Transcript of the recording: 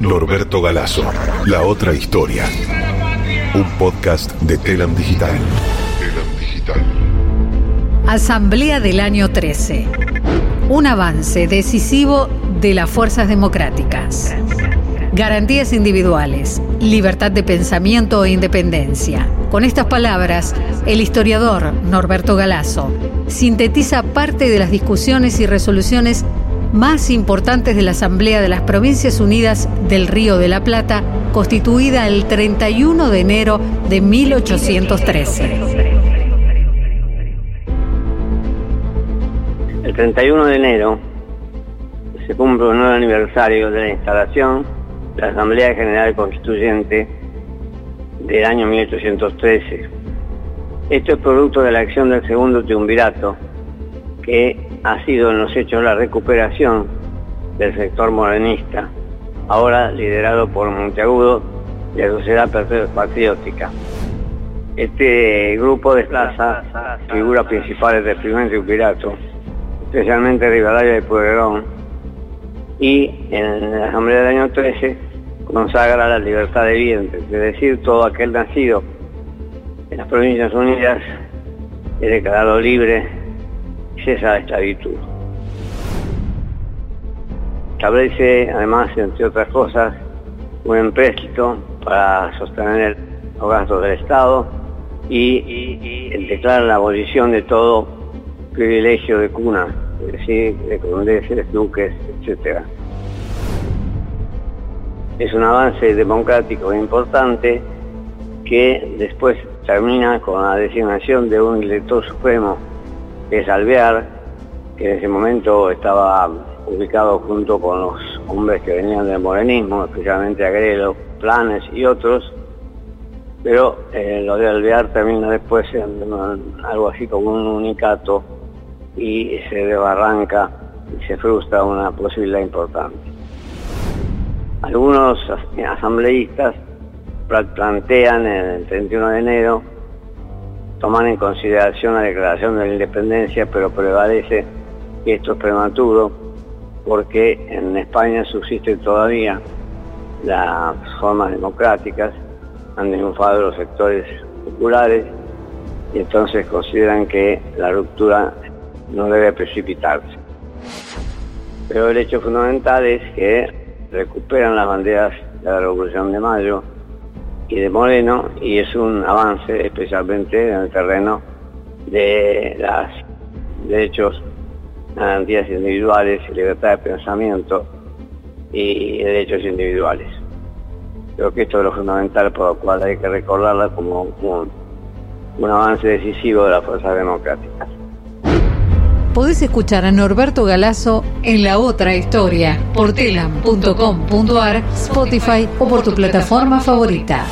Norberto Galazo, La Otra Historia. Un podcast de Telam Digital. Telam Digital. Asamblea del año 13. Un avance decisivo de las fuerzas democráticas. Garantías individuales, libertad de pensamiento e independencia. Con estas palabras, el historiador Norberto Galazo sintetiza parte de las discusiones y resoluciones más importantes de la Asamblea de las Provincias Unidas del Río de la Plata, constituida el 31 de enero de 1813. El 31 de enero se cumple un nuevo aniversario de la instalación de la Asamblea General Constituyente del año 1813. Esto es producto de la acción del segundo triunvirato, que ha sido en los hechos la recuperación del sector morenista, ahora liderado por Monteagudo y la Sociedad Patriótica. Este grupo desplaza figuras principales del primer triunvirato, especialmente Rivadavia de Pueyrredón, y en la Asamblea del año 13 consagra la libertad de vientre, es decir, todo aquel nacido en las Provincias Unidas es declarado libre y cesa la esclavitud. Establece además, entre otras cosas, un empréstito para sostener los gastos del Estado y, declara la abolición de todo privilegio de cuna, es decir, de condeses, duques, etc. Es un avance democrático importante que después termina con la designación de un elector supremo, es Alvear, que en ese momento estaba ubicado junto con los hombres que venían del morenismo, especialmente Agrelo, Planes y otros, pero eh, lo de Alvear termina después en algo así como un unicato y se desbarranca y se frustra una posibilidad importante. Algunos asambleístas plantean en el 31 de enero tomar en consideración la declaración de la independencia, pero prevalece que esto es prematuro porque en España subsisten todavía las formas democráticas, han triunfado los sectores populares y entonces consideran que la ruptura no debe precipitarse. Pero el hecho fundamental es que recuperan las banderas de la Revolución de Mayo y de Moreno y es un avance especialmente en el terreno de los derechos, garantías individuales, libertad de pensamiento y derechos individuales. Creo que esto es lo fundamental por lo cual hay que recordarla como un, un avance decisivo de las fuerzas democráticas. Podés escuchar a Norberto Galazo en La Otra Historia por telam.com.ar, Spotify o por tu plataforma favorita.